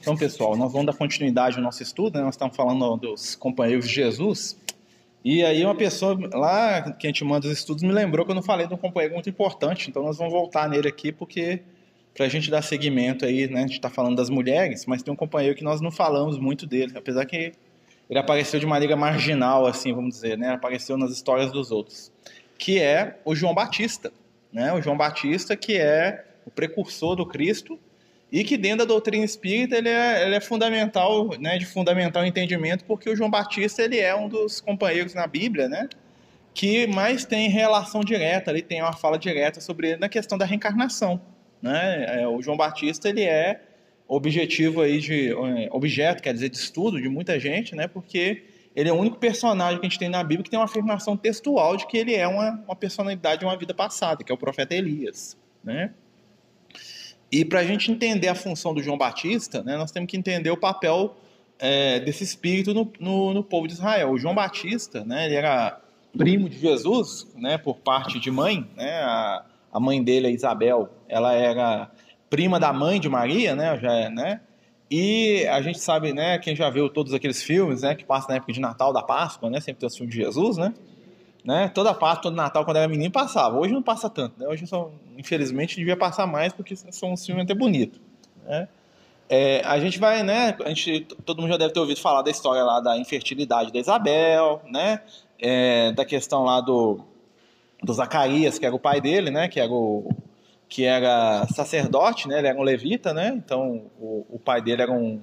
Então, pessoal, nós vamos dar continuidade ao nosso estudo, né? nós estamos falando dos companheiros de Jesus. E aí uma pessoa lá que a gente manda os estudos me lembrou que eu não falei de um companheiro muito importante, então nós vamos voltar nele aqui porque para a gente dar seguimento aí, né? A gente está falando das mulheres, mas tem um companheiro que nós não falamos muito dele, apesar que ele apareceu de maneira marginal, assim, vamos dizer, né? Apareceu nas histórias dos outros, que é o João Batista, né? O João Batista que é o precursor do Cristo e que dentro da doutrina espírita ele é, ele é fundamental, né, de fundamental entendimento, porque o João Batista ele é um dos companheiros na Bíblia, né, que mais tem relação direta, ele tem uma fala direta sobre ele na questão da reencarnação, né? É, o João Batista ele é objetivo aí de é, objeto, quer dizer, de estudo de muita gente, né, porque ele é o único personagem que a gente tem na Bíblia que tem uma afirmação textual de que ele é uma, uma personalidade de uma vida passada, que é o profeta Elias, né? E para a gente entender a função do João Batista, né, nós temos que entender o papel é, desse espírito no, no, no, povo de Israel. O João Batista, né, ele era primo de Jesus, né, por parte de mãe, né, a, a mãe dele, a Isabel, ela era prima da mãe de Maria, né, já, né, e a gente sabe, né, quem já viu todos aqueles filmes, né, que passam na época de Natal, da Páscoa, né, sempre tem os filmes de Jesus, né, né? Toda Páscoa, todo Natal, quando era menino, passava. Hoje não passa tanto, né? Hoje, só, infelizmente, devia passar mais, porque são um filme até bonito, né? É, a gente vai, né? A gente, todo mundo já deve ter ouvido falar da história lá da infertilidade da Isabel, né? É, da questão lá do, do Zacarias, que era o pai dele, né? Que era o que era sacerdote, né? Ele era um levita, né? Então o, o pai dele era um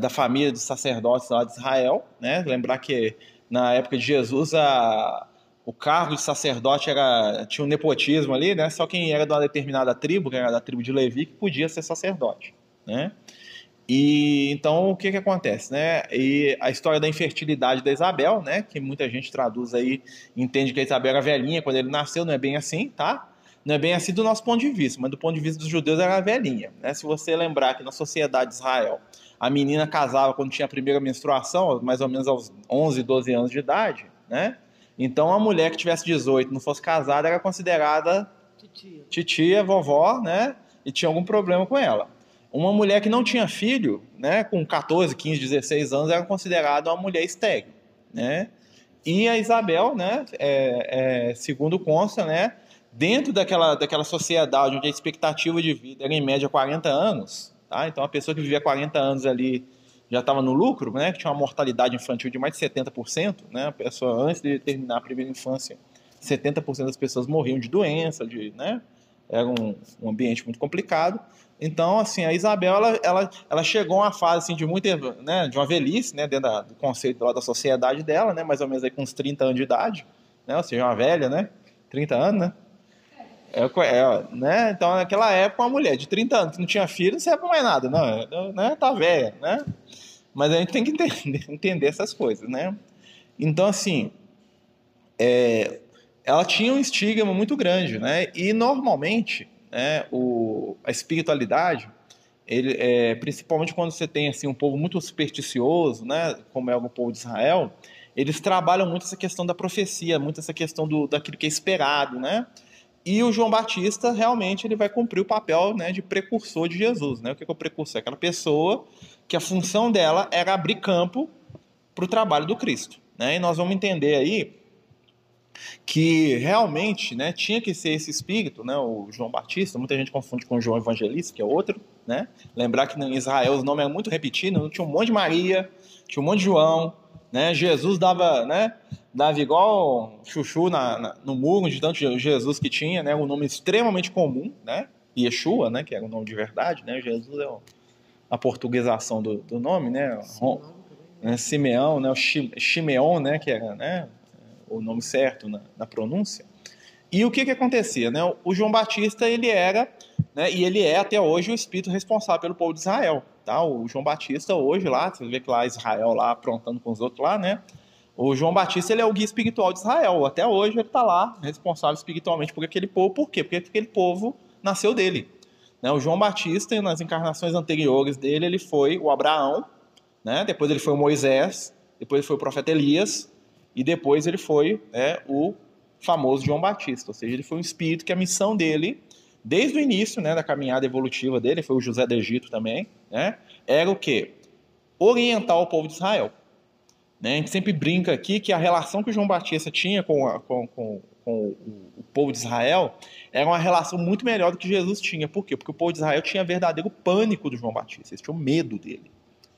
da família dos sacerdotes lá de Israel, né? Lembrar que na época de Jesus a o cargo de sacerdote era tinha um nepotismo ali, né? Só quem era de uma determinada tribo, que era da tribo de Levi, que podia ser sacerdote, né? E então o que que acontece, né? E a história da infertilidade da Isabel, né? Que muita gente traduz aí, entende que a Isabel era velhinha quando ele nasceu, não é bem assim, tá? Não é bem assim do nosso ponto de vista, mas do ponto de vista dos judeus era velhinha, né? Se você lembrar que na sociedade de Israel a menina casava quando tinha a primeira menstruação, mais ou menos aos 11, 12 anos de idade, né? Então, a mulher que tivesse 18 não fosse casada era considerada titia. titia, vovó, né? E tinha algum problema com ela. Uma mulher que não tinha filho, né, com 14, 15, 16 anos, era considerada uma mulher estéril, né? E a Isabel, né, é, é, segundo consta, né, dentro daquela, daquela sociedade onde a expectativa de vida era em média 40 anos, tá? Então, a pessoa que vivia 40 anos ali já estava no lucro, né, que tinha uma mortalidade infantil de mais de 70%, né, a pessoa antes de terminar a primeira infância, 70% das pessoas morriam de doença, de, né, era um, um, ambiente muito complicado. Então, assim, a Isabel, ela, ela, ela chegou a uma fase, assim, de muita, né, de uma velhice, né, dentro da, do conceito lá da sociedade dela, né, mais ou menos aí com uns 30 anos de idade, né, ou seja, uma velha, né, 30 anos, né, é, é, né? Então, naquela época, uma mulher de 30 anos que não tinha filho não serve pra mais nada, não, né? Tá velha, né? Mas a gente tem que entender, entender essas coisas, né? Então, assim, é, ela tinha um estigma muito grande, né? E normalmente, né, o, a espiritualidade, ele, é, principalmente quando você tem assim um povo muito supersticioso, né, como é o povo de Israel, eles trabalham muito essa questão da profecia, muito essa questão do, daquilo que é esperado, né? E o João Batista realmente ele vai cumprir o papel né, de precursor de Jesus. Né? O que é o precursor? É aquela pessoa que a função dela era abrir campo para o trabalho do Cristo. Né? E nós vamos entender aí que realmente né, tinha que ser esse espírito, né, o João Batista, muita gente confunde com o João Evangelista, que é outro. Né? Lembrar que em Israel os nomes eram muito repetidos, tinha um monte de Maria, tinha um monte de João, né? Jesus dava, né? Dava igual chuchu na, na, no muro de tanto Jesus que tinha, né? Um nome extremamente comum, né? Yeshua, né? Que era o nome de verdade, né? Jesus é a portuguesação do, do nome, né? Simeão, né? Simeão, né? O Shimeon, né? Que era, né? O nome certo na, na pronúncia. E o que que acontecia, né? O João Batista ele era, né? E ele é até hoje o espírito responsável pelo povo de Israel, Tá? O João Batista hoje lá, você vê que lá Israel lá aprontando com os outros lá, né? O João Batista ele é o guia espiritual de Israel. Até hoje ele está lá, responsável espiritualmente por aquele povo. Por quê? Porque aquele povo nasceu dele. Né? O João Batista, nas encarnações anteriores dele, ele foi o Abraão, né? depois ele foi o Moisés, depois ele foi o profeta Elias, e depois ele foi né, o famoso João Batista. Ou seja, ele foi um espírito que a missão dele, desde o início né, da caminhada evolutiva dele, foi o José do Egito também, né, era o quê? Orientar o povo de Israel. Né? A gente sempre brinca aqui que a relação que João Batista tinha com, a, com, com, com o, o povo de Israel era uma relação muito melhor do que Jesus tinha. Por quê? Porque o povo de Israel tinha verdadeiro pânico do João Batista, eles tinham medo dele.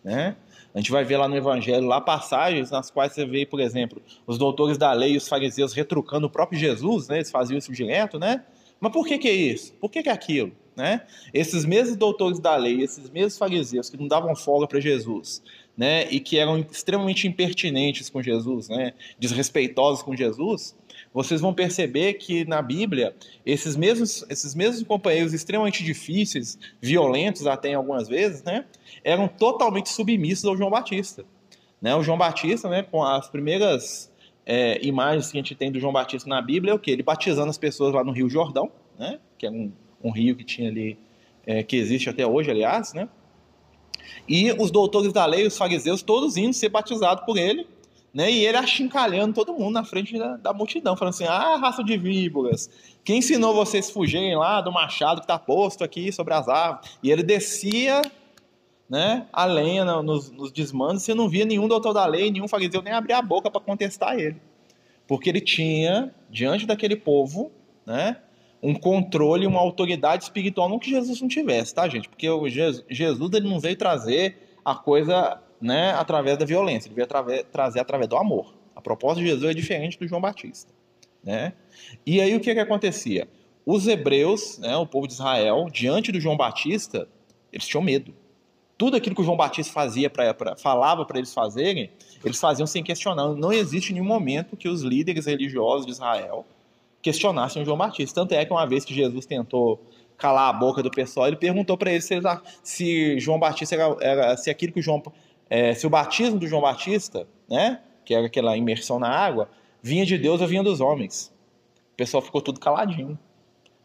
Né? A gente vai ver lá no Evangelho lá passagens nas quais você vê, por exemplo, os doutores da lei e os fariseus retrucando o próprio Jesus, né? eles faziam isso direto, né? Mas por que, que é isso? Por que, que é aquilo? Né? Esses mesmos doutores da lei, esses mesmos fariseus que não davam folga para Jesus, né, e que eram extremamente impertinentes com Jesus, né, desrespeitosos com Jesus, vocês vão perceber que na Bíblia esses mesmos, esses mesmos companheiros extremamente difíceis, violentos até algumas vezes, né, eram totalmente submissos ao João Batista. Né? O João Batista, né, com as primeiras é, imagens que a gente tem do João Batista na Bíblia, é o que? Ele batizando as pessoas lá no Rio Jordão, né, que é um, um rio que tinha ali, é, que existe até hoje, aliás, né, e os doutores da lei, os fariseus, todos indo ser batizados por ele, né? E ele achincalhando todo mundo na frente da, da, multidão, falando assim: ah, raça de víboras, quem ensinou vocês fugirem lá do machado que está posto aqui sobre as árvores? E ele descia né, a lenha nos, nos desmandos, você não via nenhum doutor da lei, nenhum fariseu nem abrir a boca para contestar ele. Porque ele tinha, diante daquele povo, né, um controle, uma autoridade espiritual, não que Jesus não tivesse, tá, gente? Porque o Jesus, Jesus ele não veio trazer a coisa né, através da violência, ele veio através, trazer através do amor. A proposta de Jesus é diferente do João Batista. Né? E aí o que, que acontecia? Os hebreus, né, o povo de Israel, diante do João Batista, eles tinham medo. Tudo aquilo que o João Batista fazia pra, pra falava para eles fazerem, eles faziam sem questionar. Não existe nenhum momento que os líderes religiosos de Israel questionassem o João Batista. Tanto é que uma vez que Jesus tentou calar a boca do pessoal, ele perguntou para eles se, eles, se João Batista era, era, se aquilo que o João é, se o batismo do João Batista, né, que era aquela imersão na água, vinha de Deus ou vinha dos homens. O pessoal ficou tudo caladinho,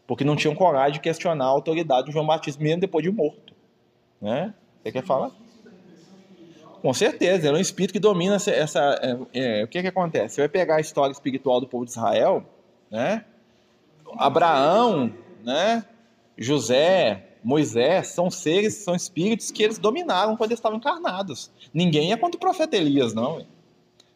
porque não tinham coragem de questionar a autoridade do João Batista, mesmo depois de morto. Né? Você quer falar? Com certeza, era um espírito que domina essa. essa é, é, o que, que acontece? Você vai pegar a história espiritual do povo de Israel, né? Abraão, né? José, Moisés são seres, são espíritos que eles dominaram quando eles estavam encarnados. Ninguém é contra o profeta Elias, não.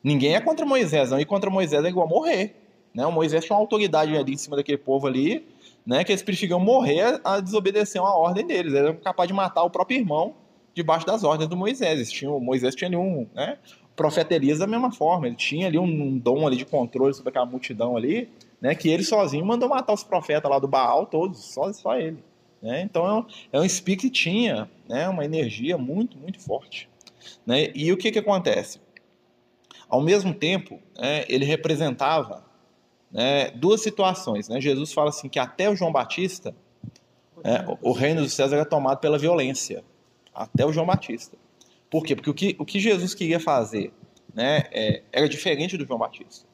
Ninguém é contra Moisés, não. E contra Moisés é igual morrer. Né? O Moisés tinha uma autoridade ali em cima daquele povo ali, né? que eles preferiam morrer a desobedecer uma ordem deles. Eles eram capazes de matar o próprio irmão debaixo das ordens do Moisés. Tinha, o Moisés tinha ali um. Né? Profeta Elias da mesma forma. Ele tinha ali um, um dom ali de controle sobre aquela multidão ali, né? que ele sozinho mandou matar os profetas lá do Baal todos, só, só ele. Né? Então é um, é um espírito que tinha né, uma energia muito, muito forte. Né? E o que, que acontece? Ao mesmo tempo, né, ele representava né, duas situações. Né? Jesus fala assim que até o João Batista, né, o reino dos céus era tomado pela violência. Até o João Batista. Por quê? Porque o que, o que Jesus queria fazer né, é, era diferente do João Batista.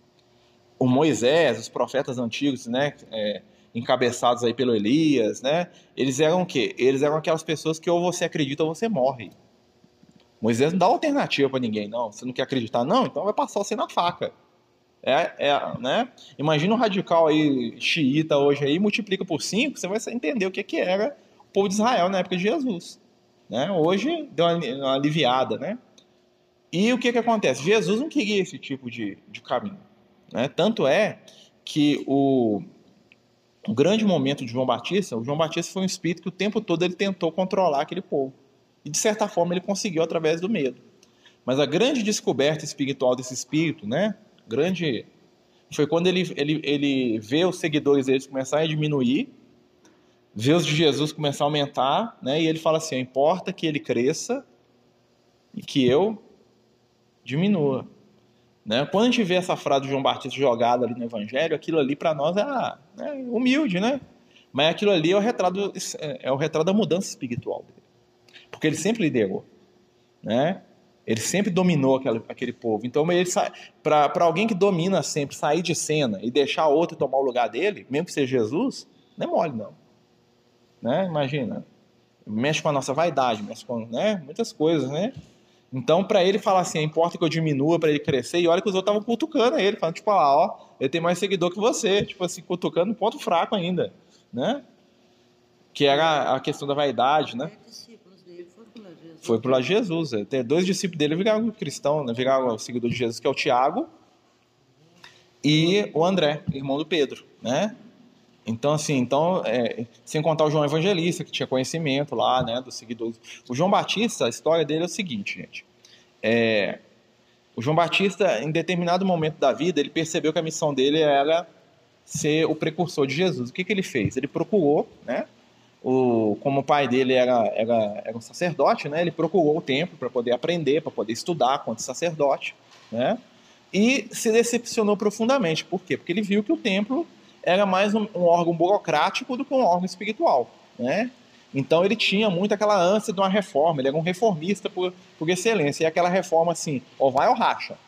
O Moisés, os profetas antigos, né, é, encabeçados aí pelo Elias, né? Eles eram o quê? Eles eram aquelas pessoas que ou você acredita ou você morre. Moisés não dá alternativa para ninguém, não. Você não quer acreditar, não? Então vai passar você na faca. É, é, né? Imagina um radical aí xiita hoje aí, multiplica por cinco, você vai entender o que, que era o povo de Israel na época de Jesus. Né? Hoje deu uma, uma aliviada, né? E o que, que acontece? Jesus não queria esse tipo de, de caminho. Né? Tanto é que o, o grande momento de João Batista, o João Batista foi um espírito que o tempo todo ele tentou controlar aquele povo. E de certa forma ele conseguiu através do medo. Mas a grande descoberta espiritual desse espírito, né? Grande foi quando ele, ele, ele vê os seguidores deles começarem a diminuir, vê os de Jesus começar a aumentar, né? E ele fala assim: importa que ele cresça e que eu diminua. Né? Quando a gente vê essa frase de João Batista jogada ali no Evangelho, aquilo ali para nós é, é, humilde, né? Mas aquilo ali é o retrato, é o retrato da mudança espiritual dele. Porque ele sempre liderou, né? Ele sempre dominou aquele, aquele povo. Então, para alguém que domina sempre, sair de cena e deixar outro tomar o lugar dele, mesmo que seja Jesus, não é mole, não. Né? Imagina. Mexe com a nossa vaidade, mexe com né? muitas coisas, né? Então, para ele falar assim, importa que eu diminua para ele crescer, e olha que os outros estavam cutucando ele, falando, tipo, lá, ó, ele tem mais seguidor que você, tipo assim, cutucando um ponto fraco ainda, né? Que era a questão da vaidade, né? Foi pro lado de Jesus. É. Tem dois discípulos dele viraram cristão, né? viraram o seguidor de Jesus, que é o Tiago e o André, irmão do Pedro, né? Então, assim, então, é, sem contar o João Evangelista, que tinha conhecimento lá, né, dos seguidores. O João Batista, a história dele é o seguinte, gente. É, o João Batista, em determinado momento da vida, ele percebeu que a missão dele era ser o precursor de Jesus. O que, que ele fez? Ele procurou, né, o, como o pai dele era, era, era um sacerdote, né, ele procurou o templo para poder aprender, para poder estudar quanto sacerdote, né, e se decepcionou profundamente. Por quê? Porque ele viu que o templo era mais um, um órgão burocrático do que um órgão espiritual, né? Então ele tinha muito aquela ânsia de uma reforma, ele era um reformista por, por excelência, e aquela reforma assim, ou vai ou racha.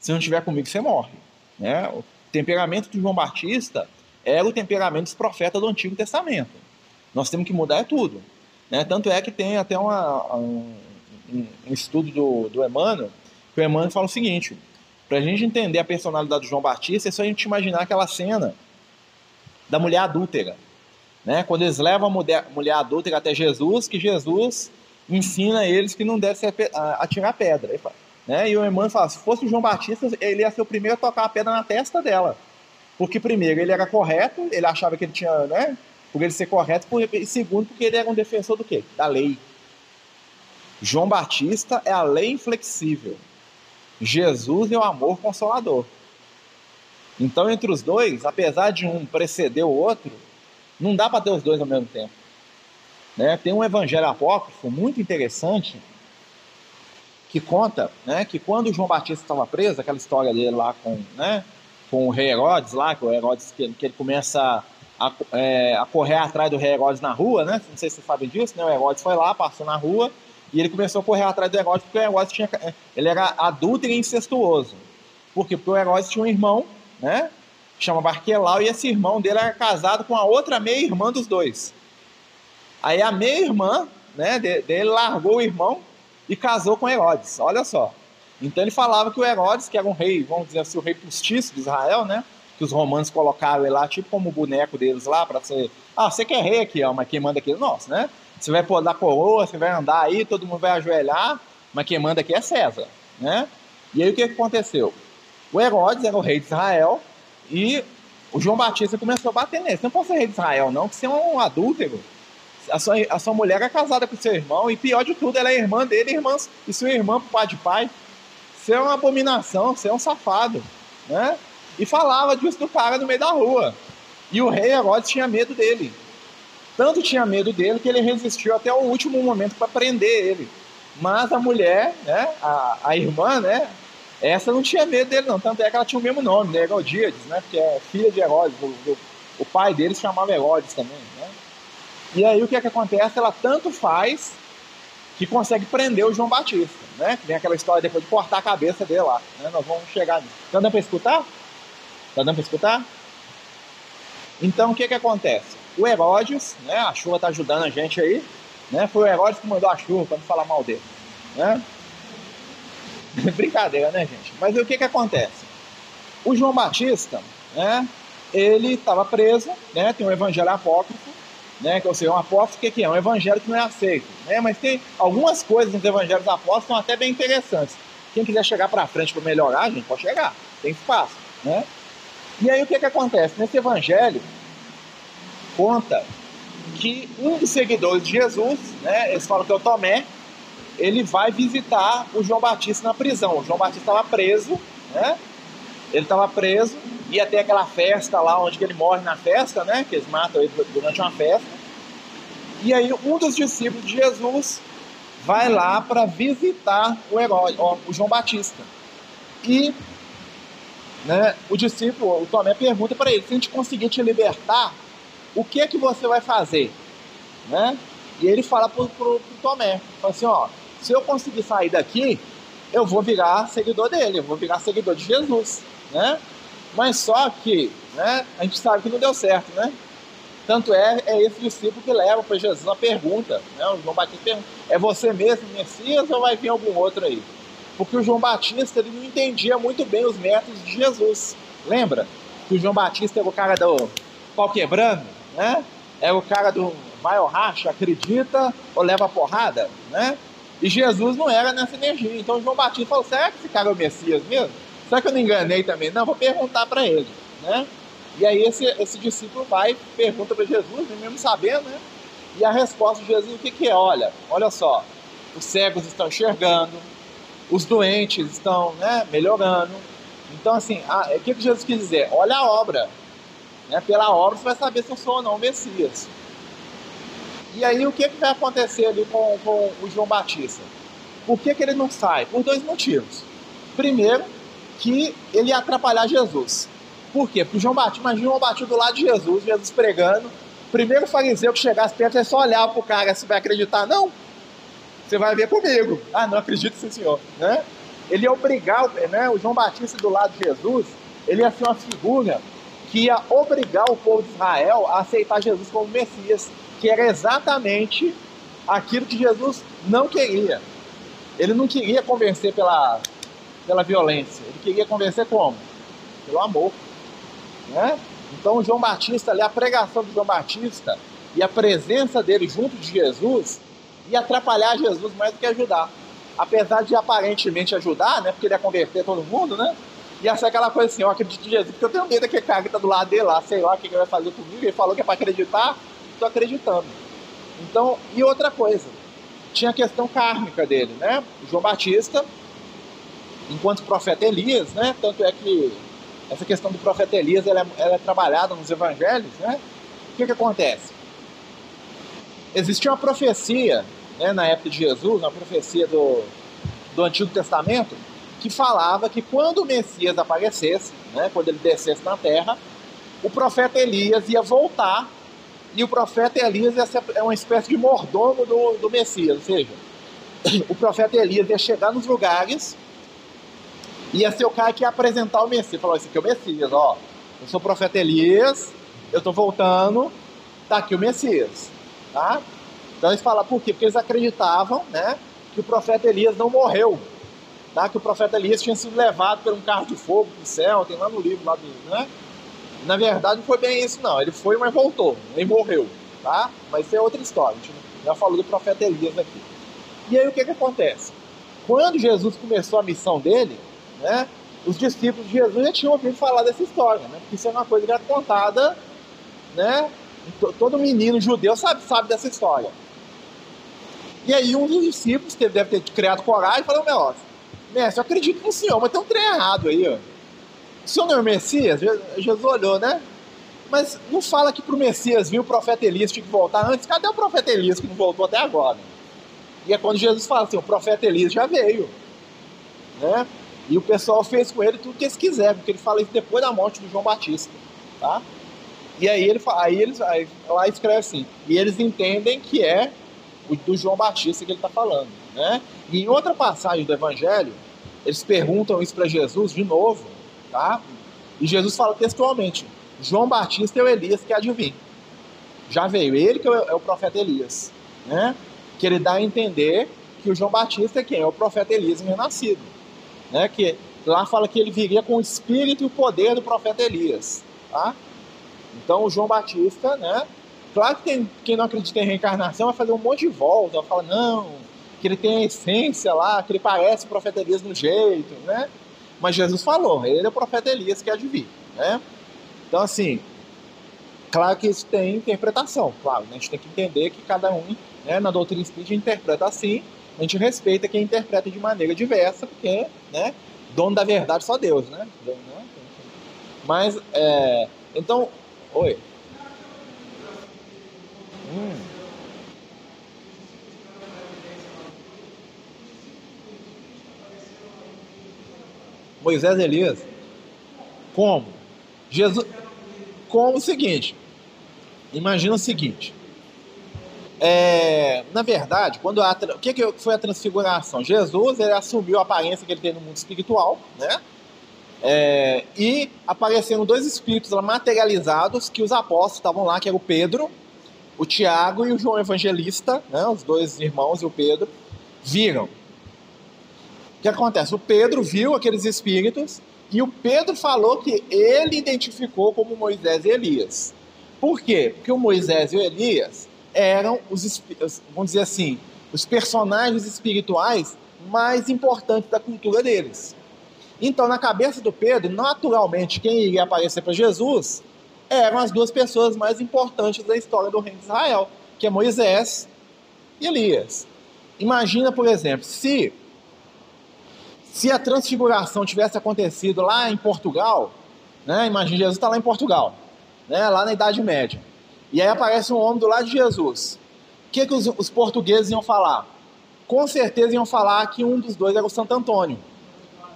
Se não estiver comigo, você morre. Né? O temperamento de João Batista era o temperamento dos profetas do Antigo Testamento. Nós temos que mudar é tudo. Né? Tanto é que tem até uma, um, um, estudo do, do Emmanuel, que o Emmanuel fala o seguinte, para a gente entender a personalidade de João Batista, é só a gente imaginar aquela cena da mulher adúltera. Né? Quando eles levam a mulher, mulher adúltera até Jesus, que Jesus ensina eles que não deve atirar pedra. Né? E o irmão fala: se fosse o João Batista, ele ia ser o primeiro a tocar a pedra na testa dela. Porque, primeiro, ele era correto, ele achava que ele tinha, né? Por ele ser correto, e segundo, porque ele era um defensor do quê? Da lei. João Batista é a lei inflexível. Jesus é o amor consolador. Então, entre os dois, apesar de um preceder o outro, não dá para ter os dois ao mesmo tempo. Né? Tem um evangelho apócrifo muito interessante que conta né, que quando João Batista estava preso, aquela história dele lá com, né, com o rei Herodes, lá, que o Herodes que, que ele começa a, é, a, correr atrás do rei Herodes na rua, né? Não sei se vocês sabem disso, né? O Herodes foi lá, passou na rua e ele começou a correr atrás do Herodes porque o Herodes tinha, ele era adulto e incestuoso. Por quê? Porque o Herodes tinha um irmão né? Chama Barquelau, e esse irmão dele era casado com a outra meia-irmã dos dois. Aí a meia-irmã né, dele largou o irmão e casou com Herodes. Olha só. Então ele falava que o Herodes, que era um rei, vamos dizer assim, o rei postiço de Israel, né? Que os romanos colocaram ele lá, tipo como o boneco deles lá, para ser. Ah, você quer rei aqui, ó, mas quem manda aqui é nosso, né? Você vai pôr da coroa, você vai andar aí, todo mundo vai ajoelhar, mas quem manda aqui é César, né? E aí o que aconteceu? O Herodes era o rei de Israel e o João Batista começou a bater nele. Você não pode ser rei de Israel, não, que você é um adúltero. A sua, a sua mulher é casada com seu irmão, e pior de tudo, ela é irmã dele, irmãs, e sua irmã pro pai de pai. Você é uma abominação, você é um safado. Né? E falava disso do cara no meio da rua. E o rei Herodes tinha medo dele. Tanto tinha medo dele que ele resistiu até o último momento para prender ele. Mas a mulher, né, a, a irmã, né, essa não tinha medo dele, não. Tanto é que ela tinha o mesmo nome, né? Herodíades, né? Porque é filha de Herodes. O, o, o pai dele se chamava Herodes também, né? E aí o que é que acontece? Ela tanto faz que consegue prender o João Batista, né? Vem aquela história depois de cortar a cabeça dele lá. Né? Nós vamos chegar nisso. Tá dando para escutar? Tá dando para escutar? Então o que é que acontece? O Herodes, né? A chuva tá ajudando a gente aí, né? Foi o Herodes que mandou a chuva para não falar mal dele, né? Brincadeira, né, gente? Mas o que que acontece? O João Batista, né, ele estava preso, né, tem um evangelho apócrifo, né, que ou seja, um apócrifo, o que, que é? Um evangelho que não é aceito, né, mas tem algumas coisas nos evangelhos apócrifos que são até bem interessantes. Quem quiser chegar para frente para melhorar, a gente pode chegar, tem espaço, né? E aí o que que acontece? Nesse evangelho, conta que um dos seguidores de Jesus, né, eles falam que é o Tomé, ele vai visitar o João Batista na prisão. O João Batista estava preso, né? Ele estava preso, ia ter aquela festa lá onde ele morre na festa, né? Que eles matam ele durante uma festa. E aí um dos discípulos de Jesus vai lá para visitar o herói, ó, o João Batista. E né, o discípulo, o Tomé, pergunta para ele: se a gente conseguir te libertar, o que é que você vai fazer? Né? E ele fala para o Tomé: fala assim, ó, se eu conseguir sair daqui, eu vou virar seguidor dele, eu vou virar seguidor de Jesus, né? Mas só que, né, a gente sabe que não deu certo, né? Tanto é, é esse discípulo que leva para Jesus a pergunta, né? O João Batista pergunta, é você mesmo Messias ou vai vir algum outro aí? Porque o João Batista ele não entendia muito bem os métodos de Jesus. Lembra? Que o João Batista era o cara do pau quebrando, né? É o cara do maior racha, acredita ou leva porrada, né? E Jesus não era nessa energia. Então João Batista falou: será que esse cara é o Messias mesmo? Será que eu não enganei também? Não, vou perguntar para ele. Né? E aí esse, esse discípulo vai pergunta para Jesus, mesmo sabendo, né? E a resposta de Jesus, o que, que é? Olha, olha só, os cegos estão enxergando, os doentes estão né, melhorando. Então, assim, o que, que Jesus quis dizer? Olha a obra. Né? Pela obra você vai saber se eu sou ou não o Messias. E aí o que, que vai acontecer ali com, com o João Batista? Por que, que ele não sai? Por dois motivos. Primeiro, que ele ia atrapalhar Jesus. Por quê? Porque João Batista, imagina João Batista do lado de Jesus, Jesus pregando. Primeiro fariseu que chegasse perto, é só olhar para o cara, se vai acreditar. Não, você vai ver comigo. Ah, não acredito sim, senhor. Né? Ele ia obrigar, né, o João Batista do lado de Jesus, ele ia ser uma figura que ia obrigar o povo de Israel a aceitar Jesus como Messias, que era exatamente aquilo que Jesus não queria. Ele não queria convencer pela, pela violência, ele queria convencer como? Pelo amor. Né? Então, João Batista, a pregação do João Batista e a presença dele junto de Jesus ia atrapalhar Jesus mais do que ajudar. Apesar de aparentemente ajudar, né? Porque ele ia converter todo mundo, né? Ia ser aquela coisa assim, eu acredito em Jesus, porque eu tenho medo daquele cara que tá do lado dele lá, sei lá o que ele vai fazer comigo. Ele falou que é para acreditar, acreditando. Então, e outra coisa, tinha a questão kármica dele, né? João Batista, enquanto profeta Elias, né? Tanto é que essa questão do profeta Elias ela é, ela é trabalhada nos evangelhos, né? O que, que acontece? Existia uma profecia, né, na época de Jesus, uma profecia do, do Antigo Testamento, que falava que quando o Messias aparecesse, né, quando ele descesse na terra, o profeta Elias ia voltar e o profeta Elias ia ser é uma espécie de mordomo do, do Messias, ou seja, o profeta Elias ia chegar nos lugares ia ser o cara que ia apresentar o Messias. Falou, esse aqui é o Messias, ó. Eu sou o profeta Elias, eu tô voltando, tá aqui o Messias, tá? Então eles falam, por quê? Porque eles acreditavam, né, que o profeta Elias não morreu, tá? Que o profeta Elias tinha sido levado por um carro de fogo pro céu, tem lá no livro, lá do, né? Na verdade não foi bem isso não, ele foi, mas voltou, nem morreu, tá? Mas isso é outra história, a gente já falou do profeta Elias aqui. E aí o que que acontece? Quando Jesus começou a missão dele, né, os discípulos de Jesus já tinham ouvido falar dessa história, né, porque isso é uma coisa que é contada, né, todo menino judeu sabe, sabe dessa história. E aí um dos discípulos, que deve ter criado coragem, falou, meu, mestre, eu acredito no senhor, mas tem um trem errado aí, ó. O senhor não é o Messias? Jesus olhou, né? Mas não fala que pro Messias vir o profeta Elias tinha que voltar antes. Cadê o profeta Elias que não voltou até agora? E é quando Jesus fala assim, o profeta Elias já veio. Né? E o pessoal fez com ele tudo que eles quiseram, porque ele fala isso depois da morte do João Batista. Tá? E aí, ele, aí eles aí, lá escreve assim, e eles entendem que é o do João Batista que ele está falando. Né? E em outra passagem do Evangelho, eles perguntam isso para Jesus de novo, tá? E Jesus fala textualmente: João Batista é o Elias que há de vir. Já veio, ele que é o profeta Elias, né? Que ele dá a entender que o João Batista é quem? É o profeta Elias renascido né? Que lá fala que ele viria com o espírito e o poder do profeta Elias, tá? Então o João Batista, né? Claro que tem, quem não acredita em reencarnação vai fazer um monte de volta, vai falar, não, que ele tem a essência lá, que ele parece o profeta Elias no jeito, né? Mas Jesus falou, ele é o profeta Elias que há de vir, né? Então, assim, claro que isso tem interpretação, claro, né? a gente tem que entender que cada um, né, na doutrina espírita, interpreta assim, a gente respeita quem interpreta de maneira diversa, porque, né, dono da verdade só Deus, né? Mas, é, então, oi. Hum. Moisés e Elias. Como? Jesus. Como o seguinte. Imagina o seguinte. É, na verdade, quando a, o que, que foi a transfiguração? Jesus ele assumiu a aparência que ele tem no mundo espiritual, né? É, e apareceram dois espíritos materializados que os apóstolos estavam lá, que era o Pedro, o Tiago e o João Evangelista, né? Os dois irmãos e o Pedro viram. O que acontece? O Pedro viu aqueles espíritos e o Pedro falou que ele identificou como Moisés e Elias. Por quê? Porque o Moisés e o Elias eram os, vamos dizer assim, os personagens espirituais mais importantes da cultura deles. Então, na cabeça do Pedro, naturalmente, quem iria aparecer para Jesus eram as duas pessoas mais importantes da história do reino de Israel, que é Moisés e Elias. Imagina, por exemplo, se se a transfiguração tivesse acontecido lá em Portugal, né? Imagina Jesus está lá em Portugal, né? Lá na Idade Média. E aí aparece um homem do lado de Jesus. O que, que os, os portugueses iam falar? Com certeza iam falar que um dos dois era o Santo Antônio.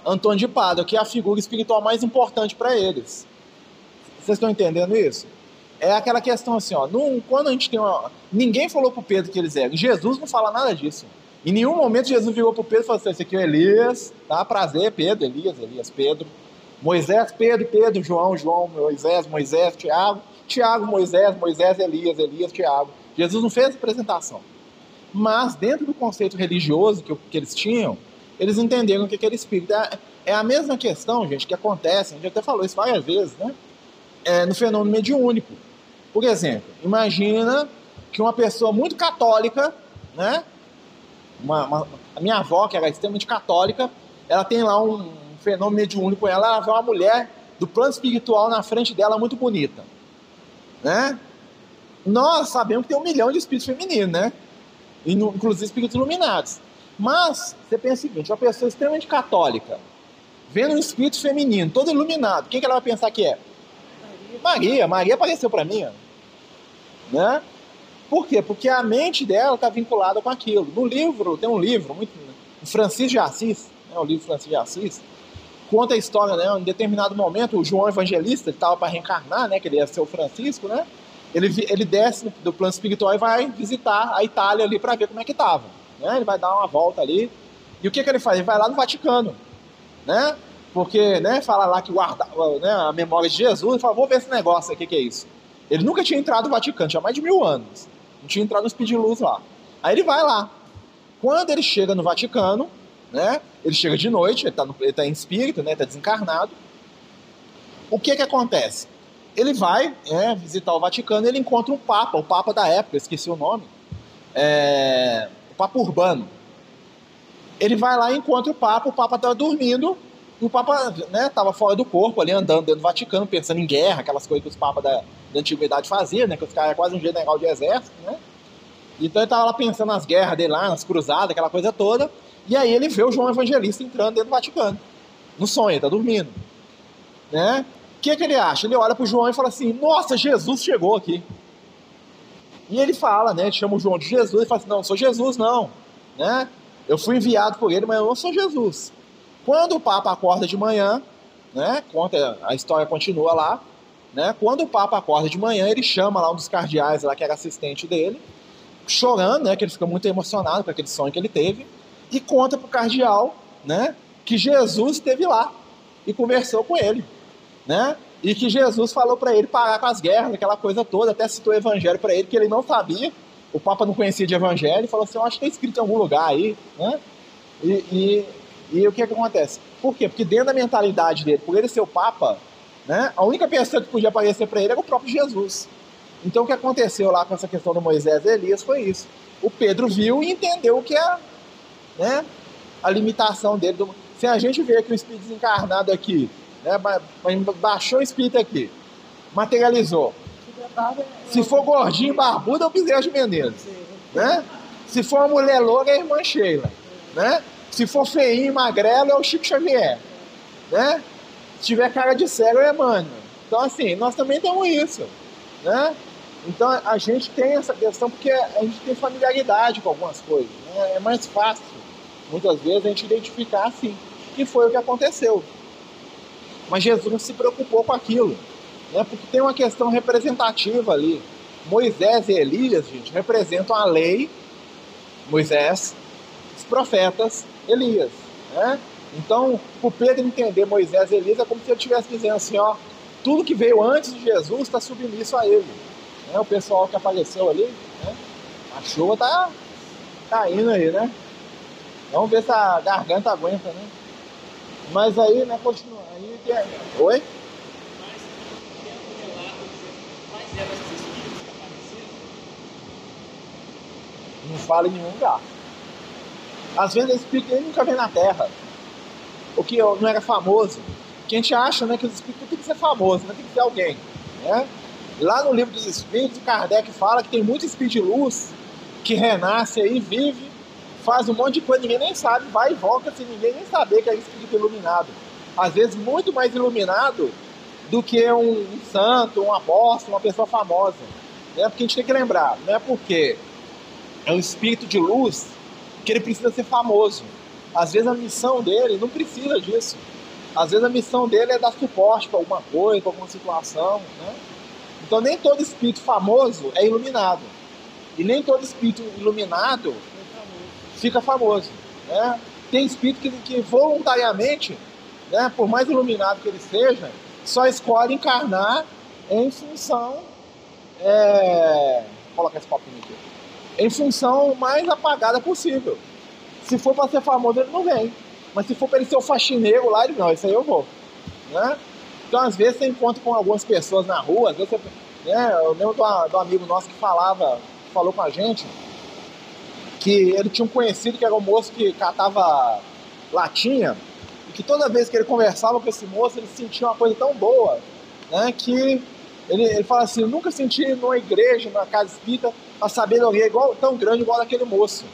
Antônio de Pádua, que é a figura espiritual mais importante para eles. Vocês estão entendendo isso? É aquela questão assim, ó, num, quando a gente tem uma, ninguém falou pro Pedro que eles eram. Jesus não fala nada disso. Em nenhum momento Jesus virou pro Pedro e falou assim: esse aqui é o Elias, tá? Prazer, Pedro, Elias, Elias, Pedro. Moisés, Pedro, Pedro, João, João, Moisés, Moisés, Tiago, Tiago, Moisés, Moisés, Elias, Elias, Tiago. Jesus não fez apresentação. Mas dentro do conceito religioso que, que eles tinham, eles entenderam que aquele espírito é, é a mesma questão, gente, que acontece, a gente até falou isso várias vezes, né? É, no fenômeno mediúnico. Por exemplo, imagina que uma pessoa muito católica, né? Uma, uma, a minha avó, que era extremamente católica, ela tem lá um fenômeno mediúnico ela, ela vê uma mulher do plano espiritual na frente dela muito bonita, né? Nós sabemos que tem um milhão de espíritos femininos, né? Inclusive espíritos iluminados. Mas, você pensa o seguinte, uma pessoa extremamente católica, vendo um espírito feminino, todo iluminado, quem que ela vai pensar que é? Maria. Maria apareceu para mim, né? Por quê? Porque a mente dela está vinculada com aquilo. No livro, tem um livro, muito, Francisco de Assis, né, o livro Francisco de Assis, conta a história, né? Em determinado momento, o João Evangelista estava para reencarnar, né? Que ele ia ser o Francisco, né? Ele, ele desce do plano espiritual e vai visitar a Itália ali para ver como é que estava. Né? Ele vai dar uma volta ali. E o que, que ele faz? Ele vai lá no Vaticano, né? Porque, né, fala lá que guarda né, a memória de Jesus, e fala, vou ver esse negócio aqui, que é isso. Ele nunca tinha entrado no Vaticano, tinha mais de mil anos. Tinha entrado no Speed Luz lá. Aí ele vai lá. Quando ele chega no Vaticano, né, ele chega de noite, ele está tá em espírito, né, está desencarnado. O que que acontece? Ele vai é, visitar o Vaticano ele encontra um Papa, o Papa da época, esqueci o nome. É, Papa Urbano. Ele vai lá e encontra o Papa, o Papa estava dormindo, e o Papa estava né, fora do corpo, ali andando dentro do Vaticano, pensando em guerra, aquelas coisas que os Papas da, da Antiguidade faziam, né, que os caras eram quase um general de exército, né? Então ele estava lá pensando nas guerras dele lá, nas cruzadas, aquela coisa toda, e aí ele vê o João Evangelista entrando dentro do Vaticano, no sonho, está dormindo, né? O que, que ele acha? Ele olha para o João e fala assim, nossa, Jesus chegou aqui. E ele fala, né? Chama o João de Jesus e fala assim: não, não sou Jesus, não. Né? Eu fui enviado por ele, mas eu não sou Jesus. Quando o Papa acorda de manhã, né? Conta, a história continua lá. Né? Quando o Papa acorda de manhã, ele chama lá um dos cardeais lá, que era assistente dele, chorando, né? Que ele fica muito emocionado com aquele sonho que ele teve, e conta para o cardeal, né? Que Jesus esteve lá e conversou com ele, né? e que Jesus falou para ele parar com as guerras, aquela coisa toda, até citou o evangelho para ele, que ele não sabia, o Papa não conhecia de evangelho, falou assim, eu acho que está escrito em algum lugar aí, né? E, e, e o que, é que acontece? Por quê? Porque dentro da mentalidade dele, por ele ser o Papa, né, a única pessoa que podia aparecer para ele era o próprio Jesus. Então o que aconteceu lá com essa questão do Moisés e Elias foi isso. O Pedro viu e entendeu o que é né, a limitação dele. Do... Se a gente vê que o Espírito desencarnado aqui né? Baixou o espírito aqui, materializou. Se for gordinho, barbudo, é o Bezerra de Menezes. Né? Se for uma mulher loura, é a irmã Sheila. Né? Se for feinho, magrelo, é o Chico Xavier. Né? Se tiver cara de cego, é Emmanuel. Então, assim, nós também temos isso. Né? Então, a gente tem essa questão porque a gente tem familiaridade com algumas coisas. Né? É mais fácil, muitas vezes, a gente identificar assim. E foi o que aconteceu. Mas Jesus não se preocupou com aquilo, né? porque tem uma questão representativa ali. Moisés e Elias, gente, representam a lei, Moisés, os profetas, Elias. Né? Então, o Pedro entender Moisés e Elias é como se ele estivesse dizendo assim: ó, tudo que veio antes de Jesus está submisso a ele. Né? O pessoal que apareceu ali, né? a chuva tá caindo aí, né? Vamos ver se a garganta aguenta, né? Mas aí, né, continua. Aí tem... Oi? Não fala em nenhum lugar. Às vezes esse espírito ele nunca vem na Terra. O que não era famoso. Que a gente acha né, que os espíritos tem que ser famoso, né, tem que ser alguém. Né? Lá no livro dos espíritos, Kardec fala que tem muito espírito de luz que renasce aí, vive, faz um monte de coisa, ninguém nem sabe, vai e volta sem ninguém nem saber que é espírito iluminado. Às vezes muito mais iluminado do que um, um santo, um apóstolo, uma pessoa famosa. Né? Porque a gente tem que lembrar, não é porque é um espírito de luz que ele precisa ser famoso. Às vezes a missão dele não precisa disso. Às vezes a missão dele é dar suporte para alguma coisa, para alguma situação. Né? Então nem todo espírito famoso é iluminado. E nem todo espírito iluminado fica famoso. Né? Tem espírito que, que voluntariamente, né, por mais iluminado que ele seja, só escolhe encarnar em função. É... Vou colocar esse papinho aqui. Em função mais apagada possível. Se for para ser famoso, ele não vem. Mas se for para ele ser o faxineiro lá, ele não, isso aí eu vou. Né? Então, às vezes, você encontra com algumas pessoas na rua, às vezes você, né, eu lembro do, do amigo nosso que falava, falou com a gente, que ele tinha um conhecido que era um moço que catava latinha, e que toda vez que ele conversava com esse moço, ele sentia uma coisa tão boa, né, que ele, ele fala assim, eu nunca senti numa igreja, numa casa espírita, a sabedoria igual, tão grande igual daquele moço.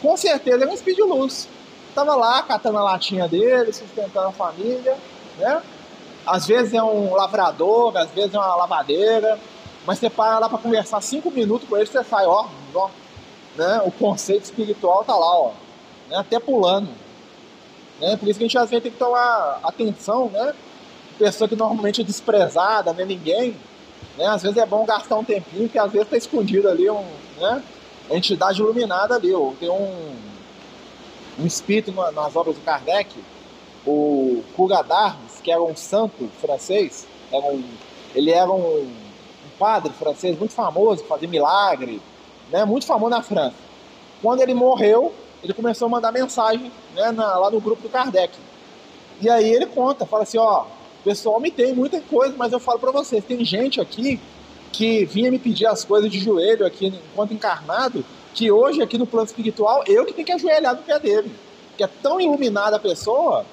Com certeza era um espírito de luz. Tava lá catando a latinha dele, sustentando a família, né? Às vezes é um lavrador, às vezes é uma lavadeira, mas você para lá para conversar cinco minutos com ele, você sai, ó, ó, né? O conceito espiritual tá lá, ó, né? até pulando. Né? Por isso que a gente às vezes tem que tomar atenção, né? Pessoa que normalmente é desprezada, não é ninguém, né? Às vezes é bom gastar um tempinho, que às vezes tá escondido ali um, né? entidade iluminada ali, ou tem um, um espírito nas obras do Kardec, o Curadars, que era um santo francês, era um, ele era um, um, padre francês muito famoso, fazia milagre, né, muito famoso na França. Quando ele morreu, ele começou a mandar mensagem né, na, lá no grupo do Kardec. E aí ele conta, fala assim, ó, pessoal me tem muita coisa, mas eu falo para vocês, tem gente aqui que vinha me pedir as coisas de joelho aqui enquanto encarnado, que hoje aqui no plano espiritual eu que tenho que ajoelhar no pé dele. Que é tão iluminada a pessoa,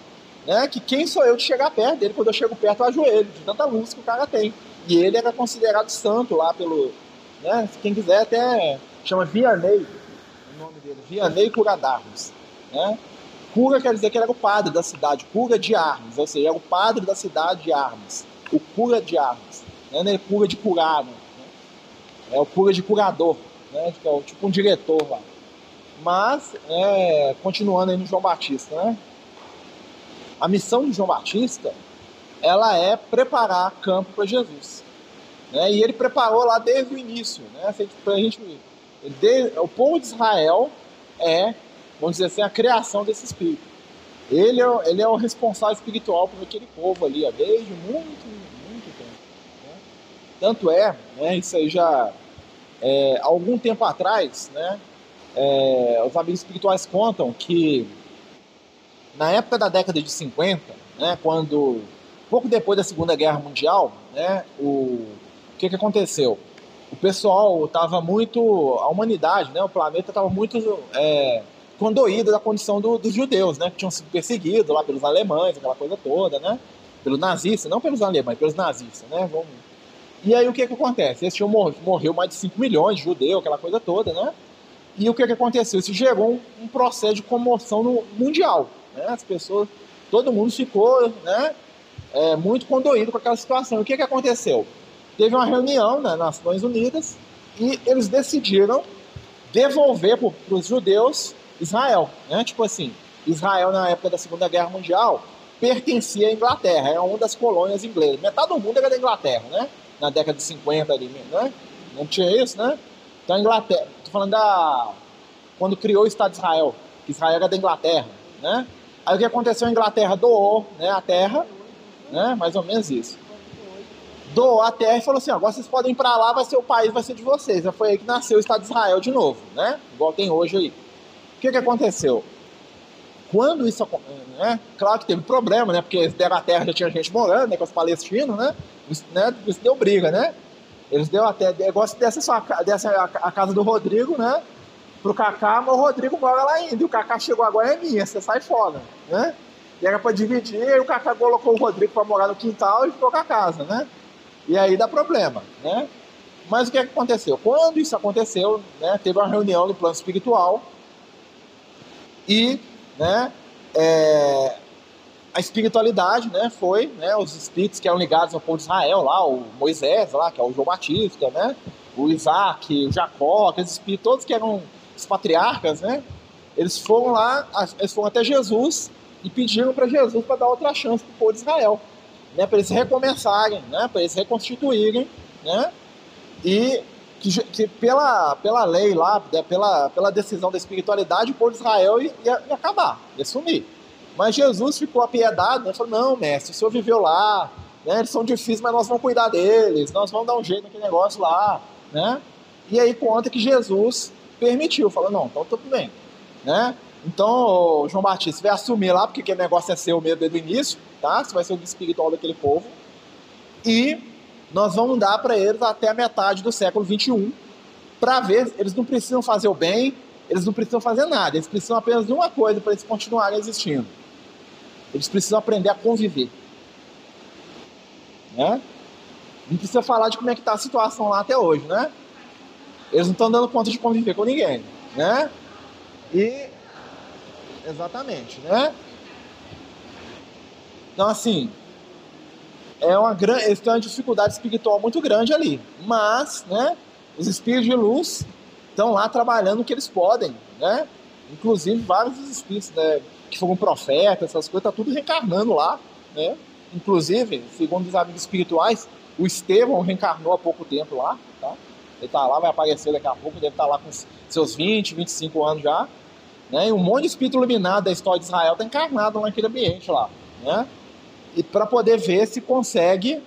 né, que quem sou eu de chegar perto dele? Quando eu chego perto eu ajoelho, de tanta luz que o cara tem. E ele era considerado santo lá pelo, né, quem quiser até chama Vianney, o nome dele, Vianney Curadarmos, né? Cura quer dizer que ele era o padre da cidade, cura de armas, ou seja, era o padre da cidade de armas, o cura de armas, né? Ele é cura de curar, né? é o cura de curador, né? É tipo um diretor lá. Mas, é, continuando aí no João Batista, né? A missão de João Batista, ela é preparar campo para Jesus. Né? E ele preparou lá desde o início, né? Pra gente, de, o povo de Israel é, vamos dizer assim, a criação desse espírito. Ele é, ele é o responsável espiritual por aquele povo ali, ó, desde muito, muito tempo. Né? Tanto é, né, isso aí já é, algum tempo atrás, né, é, os amigos espirituais contam que na época da década de 50, né, quando pouco depois da Segunda Guerra Mundial, né, o, o que, que aconteceu? O pessoal estava muito, a humanidade, né, o planeta estava muito é, condoído da condição do, dos judeus, né, que tinham sido perseguidos lá pelos alemães, aquela coisa toda, né, pelos nazistas, não pelos alemães, pelos nazistas, né, vamos e aí o que que acontece? Esse tinham mor morreu mais de 5 milhões de judeus, aquela coisa toda, né? E o que que aconteceu? Isso gerou um, um processo de comoção no, mundial, né? As pessoas, todo mundo ficou, né? É, muito condoído com aquela situação. E o que que aconteceu? Teve uma reunião né, nas Nações Unidas e eles decidiram devolver para os judeus Israel, né? Tipo assim, Israel na época da Segunda Guerra Mundial pertencia à Inglaterra, era uma das colônias inglesas. Metade do mundo era da Inglaterra, né? na década de 50 ali, né? Não tinha isso, né? Então a Inglaterra, tô falando da quando criou o Estado de Israel, que Israel era da Inglaterra, né? Aí o que aconteceu? A Inglaterra doou, né, a terra, né? Mais ou menos isso. Doou a terra e falou assim: agora vocês podem ir para lá, vai ser o país, vai ser de vocês. Já foi aí que nasceu o Estado de Israel de novo, né? Igual tem hoje aí. O que que aconteceu? Quando isso né? Claro que teve problema, né? Porque eles deram a terra, já tinha gente morando, né? Com os palestinos, né? Isso, né? isso deu briga, né? Eles deu até negócio dessa, sua, dessa a, casa do Rodrigo, né? pro Kaká, mas o Rodrigo mora lá ainda. E o Kaká chegou agora é minha, você sai fora, né? E era para dividir, e o Kaká colocou o Rodrigo para morar no quintal e ficou com a casa, né? E aí dá problema, né? Mas o que, é que aconteceu? Quando isso aconteceu, né, teve uma reunião no plano espiritual e né, é, a espiritualidade né, foi né, os espíritos que eram ligados ao povo de Israel, lá, o Moisés, lá, que é o João Batista, né, o Isaac, o Jacó, aqueles espíritos todos que eram os patriarcas, né, eles foram lá, eles foram até Jesus e pediram para Jesus para dar outra chance para o povo de Israel, né, para eles recomeçarem, né, para eles reconstituírem, né, e que, que, pela, pela lei lá, né, pela, pela decisão da espiritualidade, o povo de Israel ia, ia acabar, ia sumir. Mas Jesus ficou apiedado, né? falou, não, mestre, o senhor viveu lá, né? eles são difíceis, mas nós vamos cuidar deles, nós vamos dar um jeito naquele negócio lá, né? E aí conta que Jesus permitiu, falou, não, então tudo bem, né? Então, João Batista vai assumir lá, porque aquele negócio é seu mesmo desde o início, tá? Você vai ser o espiritual daquele povo. E nós vamos dar para eles até a metade do século 21, para ver, eles não precisam fazer o bem, eles não precisam fazer nada, eles precisam apenas de uma coisa para eles continuarem existindo. Eles precisam aprender a conviver. Né? Não precisa falar de como é que está a situação lá até hoje, né? Eles não estão dando conta de conviver com ninguém, né? E exatamente, né? Então assim, é uma grande, eles têm uma dificuldade espiritual muito grande ali, mas, né? Os espíritos de luz estão lá trabalhando o que eles podem, né? Inclusive vários espíritos, né? que foram profetas, essas coisas, tá tudo reencarnando lá, né? Inclusive, segundo os amigos espirituais, o Estevão reencarnou há pouco tempo lá, tá? Ele tá lá, vai aparecer daqui a pouco, deve estar tá lá com seus 20, 25 anos já, né? E um monte de espírito iluminado da história de Israel tá encarnado naquele ambiente lá, né? E para poder ver se consegue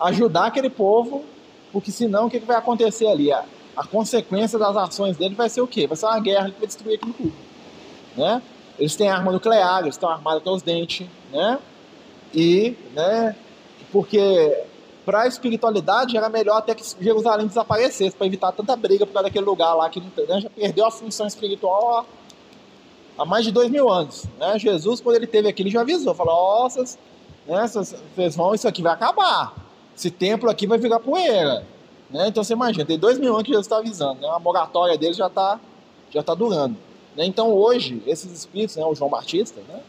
ajudar aquele povo, porque senão o que, que vai acontecer ali? A, a consequência das ações dele vai ser o quê? Vai ser uma guerra que vai destruir aquilo tudo, né? Eles têm arma nuclear, eles estão armados até os dentes, né? E, né? Porque para a espiritualidade era melhor até que Jerusalém desaparecesse para evitar tanta briga por causa daquele lugar lá que né, já perdeu a função espiritual há, há, mais de dois mil anos. Né? Jesus, quando ele teve aqui, ele já avisou, falou: ó, vocês, né, vocês vão, isso aqui vai acabar. Esse templo aqui vai virar poeira. Né? Então você imagina, tem dois mil anos que Jesus está avisando, né? a moratória dele já está já tá durando. Né? Então hoje, esses espíritos, né, o João Batista, né,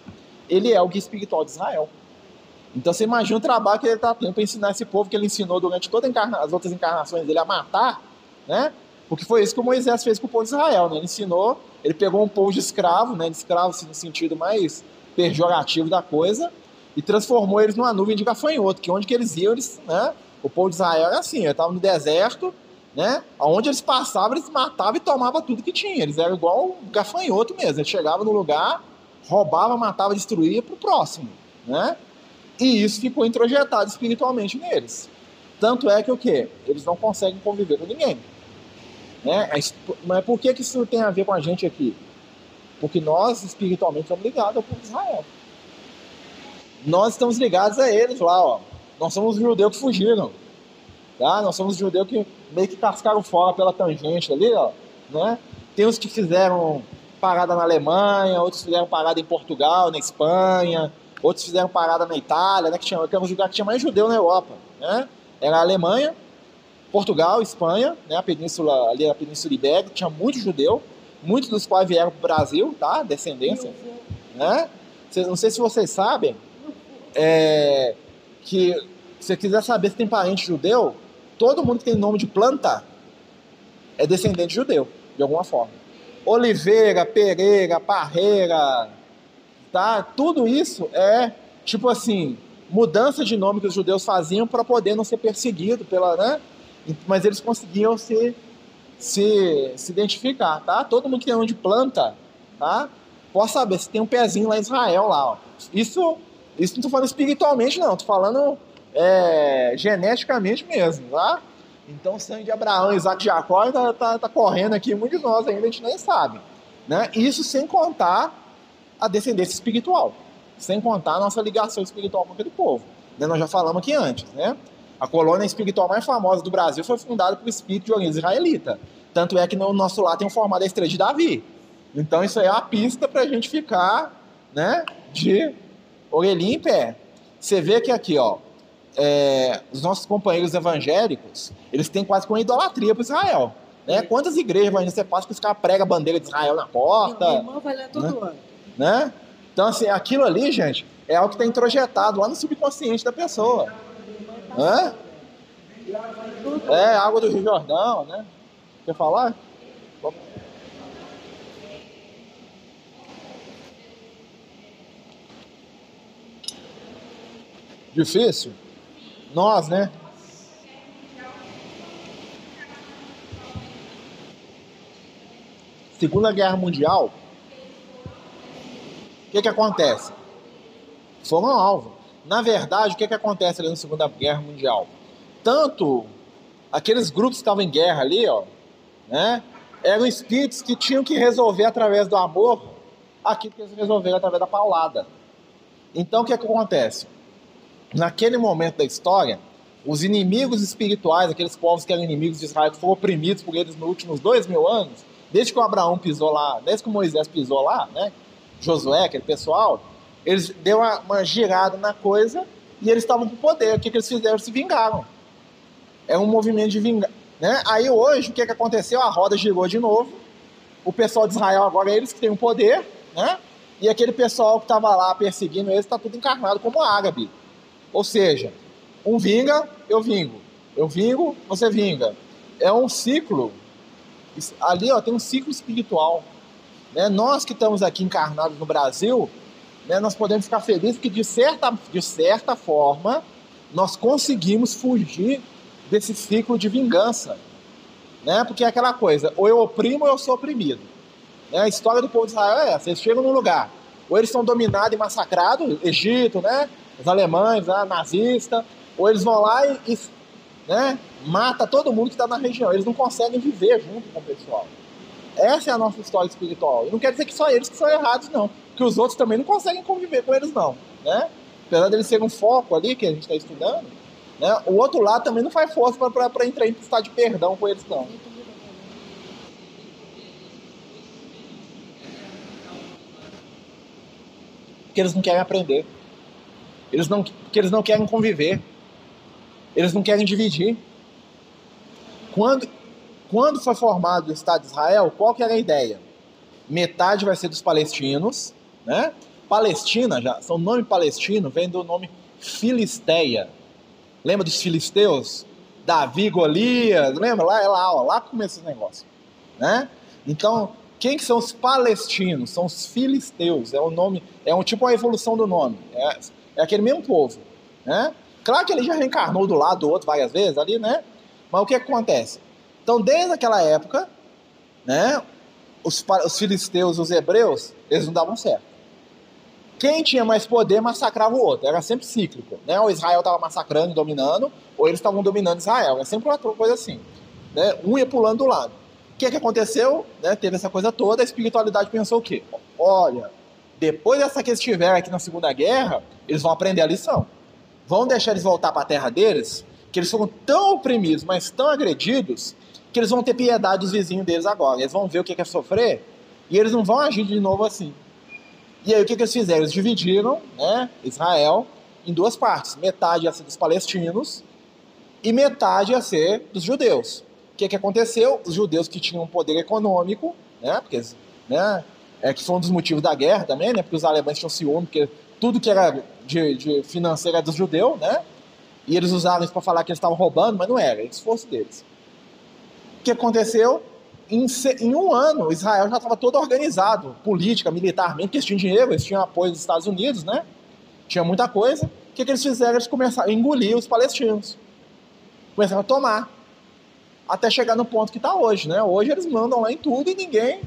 ele é o guia espiritual de Israel. Então você imagina o trabalho que ele está tendo para ensinar esse povo que ele ensinou durante todas as outras encarnações dele a matar, né? Porque foi isso que Moisés fez com o povo de Israel, né? Ele ensinou, ele pegou um povo de escravo, né? De escravo assim, no sentido mais pejorativo da coisa, e transformou eles numa nuvem de gafanhoto, que onde que eles iam, eles, né? O povo de Israel era assim, ele estava no deserto, né? Onde eles passavam, eles matavam e tomavam tudo que tinha. Eles eram igual gafanhoto mesmo. Eles chegavam no lugar, roubava, matava, destruía para o próximo, né? E isso ficou introjetado espiritualmente neles. Tanto é que o quê? Eles não conseguem conviver com ninguém. Né? Mas por que, que isso tem a ver com a gente aqui? Porque nós, espiritualmente, estamos ligados ao povo de Israel. Nós estamos ligados a eles lá, ó. Nós somos os judeus que fugiram. Tá? Nós somos os judeus que meio que cascaram fora pela tangente ali, ó, né? Tem os que fizeram parada na Alemanha, outros fizeram parada em Portugal, na Espanha, outros fizeram parada na Itália, né? Que tinha, que era um lugar que tinha mais judeu na Europa, né? Era a Alemanha, Portugal, Espanha, né? A península ali, a península ibérica, tinha muito judeu, muitos dos quais vieram para o Brasil, tá? Descendência, né? Não sei se vocês sabem, é, que se você quiser saber se tem parente judeu, todo mundo que tem nome de planta é descendente judeu, de alguma forma. Oliveira, Pereira, Parreira, tá? Tudo isso é tipo assim, mudança de nome que os judeus faziam para poder não ser perseguido pela, né? Mas eles conseguiam se, se, se identificar, tá? Todo mundo que tem nome de planta, tá? Pode saber se tem um pezinho lá em Israel lá, ó. Isso, isso não tô falando espiritualmente não, tô falando é, geneticamente mesmo, tá? Então o sangue de Abraão, Isaac e Jacó está tá, tá correndo aqui, muitos de nós ainda a gente nem sabe. Né? Isso sem contar a descendência espiritual, sem contar a nossa ligação espiritual com aquele povo. Né? Nós já falamos aqui antes, né? A colônia espiritual mais famosa do Brasil foi fundada por espírito de origem israelita. Tanto é que no nosso lado tem um formato da estrela de Davi. Então isso aí é uma pista para a gente ficar né, de orelhinha em pé. Você vê que aqui, ó, é, os nossos companheiros evangélicos, eles têm quase uma idolatria para Israel. Né? Quantas igrejas vai você passa que os caras pregam a bandeira de Israel na porta? Minha irmã vai lá todo né? ano. Né? Então, assim, aquilo ali, gente, é algo que está introjetado lá no subconsciente da pessoa. Né? É, água do Rio Jordão, né? Quer falar? Difícil? Nós, né? Segunda Guerra Mundial, o que, que acontece? Foram alvo. Na verdade, o que, que acontece ali na Segunda Guerra Mundial? Tanto aqueles grupos que estavam em guerra ali, ó, né, eram espíritos que tinham que resolver através do amor aquilo que eles resolveram através da paulada. Então, o que, que acontece? Naquele momento da história, os inimigos espirituais, aqueles povos que eram inimigos de Israel, que foram oprimidos por eles nos últimos dois mil anos, desde que o Abraão pisou lá, desde que o Moisés pisou lá, né? Josué, aquele pessoal, eles deu uma, girada na coisa e eles estavam com poder. O que, que eles fizeram? Eles se vingaram. É um movimento de vingança. Né? Aí hoje, o que, que aconteceu? A roda girou de novo. O pessoal de Israel agora é eles que têm o poder, né? E aquele pessoal que estava lá perseguindo eles está tudo encarnado como ágabe. Ou seja, um vinga, eu vingo. Eu vingo, você vinga. É um ciclo. Ali ó, tem um ciclo espiritual. Né? Nós que estamos aqui encarnados no Brasil, né, nós podemos ficar felizes porque, de certa, de certa forma, nós conseguimos fugir desse ciclo de vingança. Né? Porque é aquela coisa, ou eu oprimo ou eu sou oprimido. Né? A história do povo de Israel é essa, eles chegam num lugar, ou eles são dominados e massacrados, Egito, né? Os alemães, né? nazista, ou eles vão lá e, e né? mata todo mundo que está na região. Eles não conseguem viver junto com o pessoal. Essa é a nossa história espiritual. E não quer dizer que só eles que são errados, não. Que os outros também não conseguem conviver com eles, não. Né? Apesar deles serem um foco ali que a gente está estudando, né? o outro lado também não faz força para entrar em estado de perdão com eles, não. Porque eles não querem aprender. Eles não, porque eles não querem conviver. Eles não querem dividir. Quando, quando foi formado o Estado de Israel, qual que era a ideia? Metade vai ser dos palestinos, né? Palestina, já, o nome palestino vem do nome Filisteia. Lembra dos filisteus? Davi, Golias, lembra? Lá, é lá, ó, lá começa esse negócio, né? Então, quem que são os palestinos? São os filisteus, é o nome, é um tipo uma evolução do nome, é, é aquele mesmo povo, né? Claro que ele já reencarnou do lado do outro várias vezes ali, né? Mas o que, que acontece? Então, desde aquela época, né, os, os filisteus, os hebreus, eles não davam certo. Quem tinha mais poder massacrava o outro. Era sempre cíclico. Né? O Israel estava massacrando dominando, ou eles estavam dominando Israel. Era sempre uma coisa assim. Né? Um ia pulando do lado. O que, que aconteceu? Né? Teve essa coisa toda, a espiritualidade pensou o quê? Olha, depois dessa que eles tiveram aqui na Segunda Guerra, eles vão aprender a lição. Vão deixar eles voltar para a terra deles, que eles foram tão oprimidos, mas tão agredidos, que eles vão ter piedade dos vizinhos deles agora. Eles vão ver o que é sofrer e eles não vão agir de novo assim. E aí o que, que eles fizeram? Eles dividiram né, Israel em duas partes. Metade ia ser dos palestinos e metade ia ser dos judeus. O que, que aconteceu? Os judeus que tinham poder econômico, né, porque, né, é, que foi um dos motivos da guerra também, né, porque os alemães tinham ciúme, porque tudo que era de, de financeiro era dos judeus, né, e eles usavam isso para falar que eles estavam roubando, mas não era, era esforço deles. O que aconteceu? Em, em um ano, Israel já estava todo organizado, política, militarmente, porque eles tinham dinheiro, eles tinham apoio dos Estados Unidos, né? Tinha muita coisa. O que, que eles fizeram? Eles começaram a engolir os palestinos. Começaram a tomar. Até chegar no ponto que está hoje, né? Hoje eles mandam lá em tudo e ninguém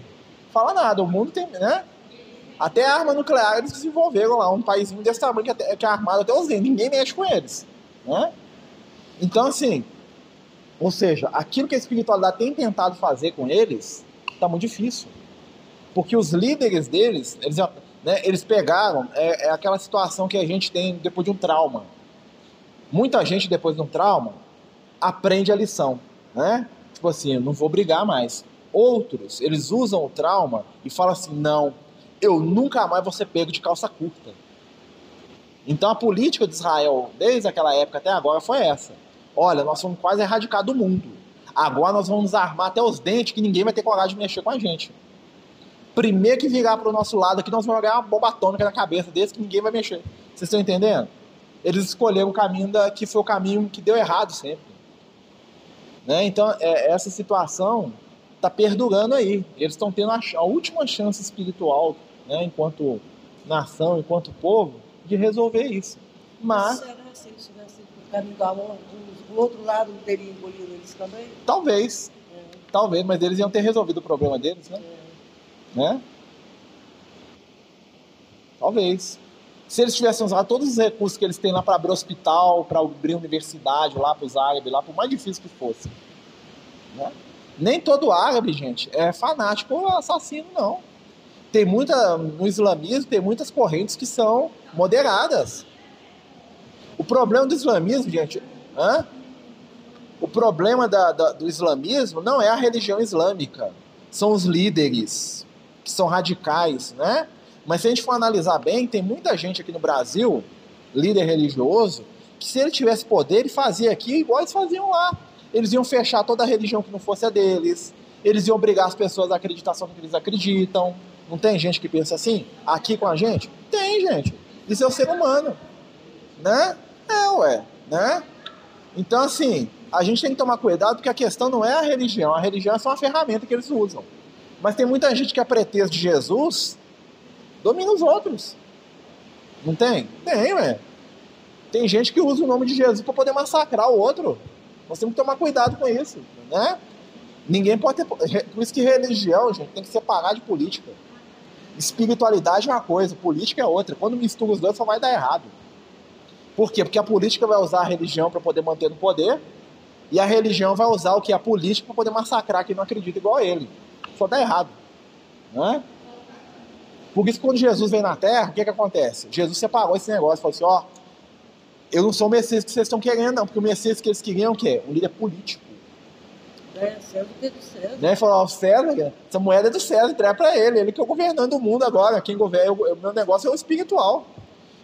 fala nada. O mundo tem, né? Até a arma nuclear eles desenvolveram lá, um país desse tamanho que, até, que é armado até os dentes. Ninguém mexe com eles. Né? Então, assim, ou seja, aquilo que a espiritualidade tem tentado fazer com eles está muito difícil. Porque os líderes deles, eles, né, eles pegaram, é, é, aquela situação que a gente tem depois de um trauma. Muita gente, depois de um trauma, aprende a lição. Né? tipo assim, eu não vou brigar mais. Outros, eles usam o trauma e falam assim: não, eu nunca mais vou ser pego de calça curta. Então a política de Israel, desde aquela época até agora, foi essa. Olha, nós somos quase erradicados do mundo. Agora nós vamos armar até os dentes que ninguém vai ter coragem de mexer com a gente. Primeiro que virar para o nosso lado aqui, nós vamos jogar uma bomba atômica na cabeça desse que ninguém vai mexer. Vocês estão entendendo? Eles escolheram o caminho da, que foi o caminho que deu errado sempre. Né? Então, é, essa situação está perdurando aí. Eles estão tendo a, a, última chance espiritual, né, enquanto nação, enquanto povo, de resolver isso. Mas. Será se eles tivessem outro lado teria engolido eles também? Talvez. É. Talvez, mas eles iam ter resolvido o problema deles, né? É. Né? Talvez. Se eles tivessem usado todos os recursos que eles têm lá para abrir hospital, para abrir universidade lá para os árabes, lá, por mais difícil que fosse. Né? Nem todo árabe, gente, é fanático ou assassino, não. Tem muita, no islamismo, tem muitas correntes que são moderadas. O problema do islamismo, gente, hã? o problema da, da, do islamismo não é a religião islâmica, são os líderes, que são radicais, né? Mas se a gente for analisar bem, tem muita gente aqui no Brasil, líder religioso, que se ele tivesse poder, ele fazia aqui igual eles faziam lá. Eles iam fechar toda a religião que não fosse a deles, eles iam obrigar as pessoas a acreditar só no que eles acreditam. Não tem gente que pensa assim? Aqui com a gente? Tem, gente. Isso é o ser humano. Né? É, ué. Né? Então, assim, a gente tem que tomar cuidado porque a questão não é a religião. A religião é só uma ferramenta que eles usam. Mas tem muita gente que é pretexto de Jesus domina os outros. Não tem? Tem, ué. Tem gente que usa o nome de Jesus para poder massacrar o outro. Nós temos que tomar cuidado com isso, né? Ninguém pode ter. Por isso que religião, gente, tem que separar de política. Espiritualidade é uma coisa, política é outra. Quando mistura os dois, só vai dar errado. Por quê? Porque a política vai usar a religião para poder manter no poder, e a religião vai usar o que a política para poder massacrar quem não acredita igual a ele. Só dá errado. Né? Por isso, quando Jesus veio na Terra, o que, que acontece? Jesus separou esse negócio, falou assim: ó, eu não sou o Messias que vocês estão querendo, não, porque o Messias que eles queriam é o quê? Um líder político. É, César é do César. Né? Ele falou: ó, César, essa moeda é do César, entrega para ele, ele que é o governando o mundo agora, quem governa, o meu negócio é o espiritual.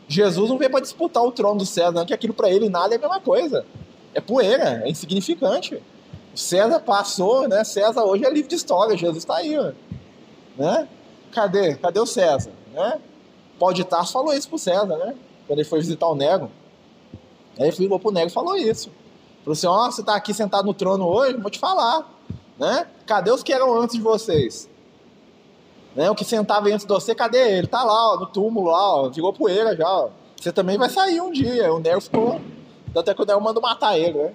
Jesus não veio para disputar o trono do César, não, que aquilo para ele nada é a mesma coisa. É poeira, é insignificante. O César passou, né? César hoje é livro de história, Jesus está aí, ó. né? cadê? Cadê o César? Né? Paulo de Tarso falou isso pro César, né? Quando ele foi visitar o Nego. Ligou pro Nego e falou isso. Falou assim, ó, oh, você tá aqui sentado no trono hoje, vou te falar. Né? Cadê os que eram antes de vocês? Né? O que sentava antes de você, cadê ele? Tá lá, ó, no túmulo lá, ó, virou poeira já. Ó. Você também vai sair um dia. O Nego ficou. Até que o Nego mandou matar ele,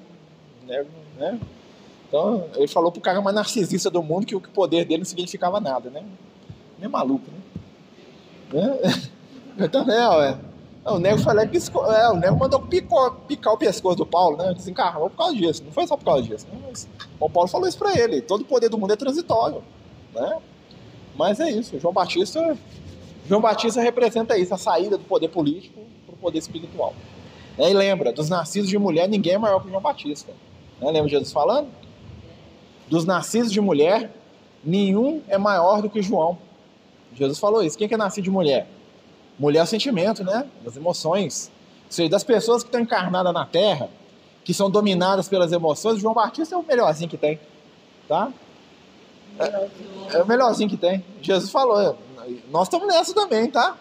né? O né? Então, ele falou pro cara mais narcisista do mundo que o poder dele não significava nada, né? meio maluco, né? É. também, ué. O nego foi lá e piscou. É, o nego mandou picar o pescoço do Paulo, né? Desencarnou por causa disso. Não foi só por causa disso. Né? Mas o Paulo falou isso pra ele. Todo o poder do mundo é transitório. Né? Mas é isso. João Batista. João Batista representa isso, a saída do poder político para o poder espiritual. E lembra, dos nascidos de mulher, ninguém é maior que João Batista. Né? Lembra Jesus falando? Dos nascidos de mulher, nenhum é maior do que João. Jesus falou isso. Quem que é nascido de mulher? Mulher é o sentimento, né? Das emoções. Ou seja, das pessoas que estão encarnadas na Terra, que são dominadas pelas emoções, João Batista é o melhorzinho que tem. Tá? É, é o melhorzinho que tem. Jesus falou. Nós estamos nessa também, tá?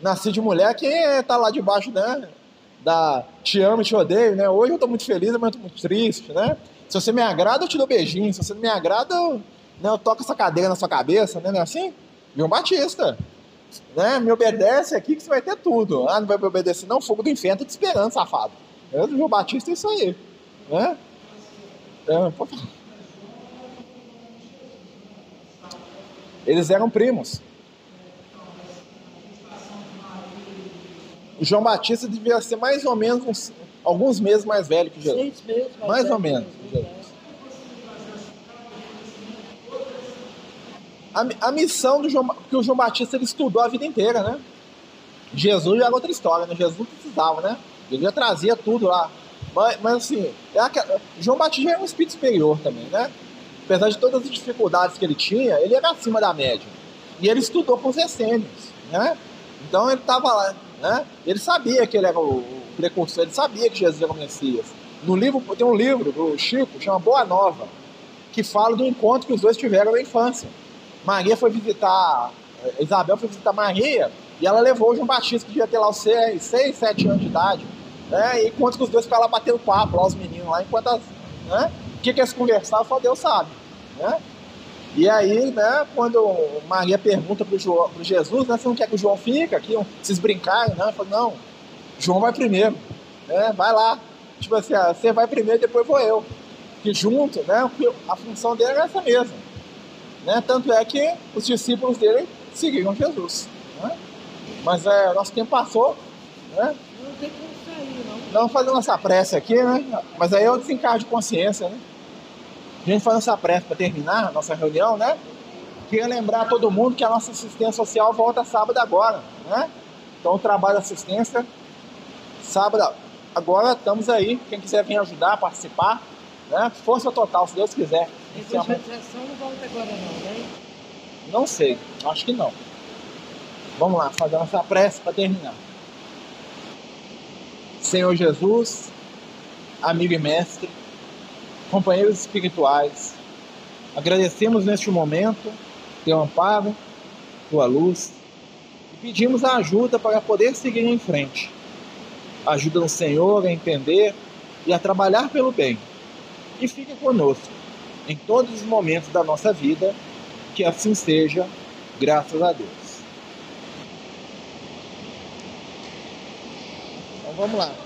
Nascido de mulher, quem é, tá lá debaixo, né? Da te amo e te odeio, né? Hoje eu tô muito feliz, mas eu tô muito triste, né? Se você me agrada, eu te dou beijinho. Se você não me agrada, eu, né, eu toco essa cadeira na sua cabeça, né? Não é assim? João Batista. Né? Me obedece aqui que você vai ter tudo. Ah, não vai me obedecer, não? Fogo do inferno tá te esperando, safado. É, João Batista é isso aí. Né? É, Eles eram primos. O João Batista devia ser mais ou menos uns, alguns meses mais velho que Jesus. Seis meses mais, mais ou menos. Jesus. A, a missão do João, que o João Batista ele estudou a vida inteira, né? Jesus já era outra história, né? Jesus precisava, né? Ele já trazia tudo lá. Mas, mas assim, é aquela, João Batista é um espírito superior também, né? apesar de todas as dificuldades que ele tinha, ele era acima da média. E ele estudou com os essênios, né? Então ele estava lá, né? Ele sabia que ele era o precursor, ele sabia que Jesus era o Messias. No livro, tem um livro do Chico, chama Boa Nova, que fala do encontro que os dois tiveram na infância. Maria foi visitar, eh, Isabel foi visitar Maria, e ela levou o João Batista, que devia ter lá os 6, 7 anos de idade, né? E enquanto que os dois ficaram lá batendo papo, lá os meninos lá, enquanto as, né? O que, que eles conversavam, só Deus sabe, né? E aí, né, quando Maria pergunta para o Jesus, né, você não quer que o João fique aqui, vocês brincarem, né? Fala, não, João vai primeiro, né? Vai lá. Tipo assim, ah, você vai primeiro, depois vou eu. Que junto, né? A função dele era essa mesma. Né? Tanto é que os discípulos dele seguiram Jesus. Né? Mas é, nosso tempo passou, né? Não tem como sair, não. Não fazendo essa pressa aqui, né? Mas aí é o desencargo de consciência, né? A gente faz essa pressa para terminar a nossa reunião, né? Queria lembrar a todo mundo que a nossa assistência social volta sábado agora, né? Então o trabalho de assistência, sábado, agora estamos aí. Quem quiser vir ajudar, participar, né? Força total, se Deus quiser. A concentração não volta agora não, né? Não sei, acho que não. Vamos lá, fazer nossa prece para terminar. Senhor Jesus, amigo e mestre, companheiros espirituais, agradecemos neste momento teu amparo, tua luz e pedimos a ajuda para poder seguir em frente. Ajuda o Senhor a entender e a trabalhar pelo bem. E fique conosco em todos os momentos da nossa vida, que assim seja, graças a Deus. Então vamos lá.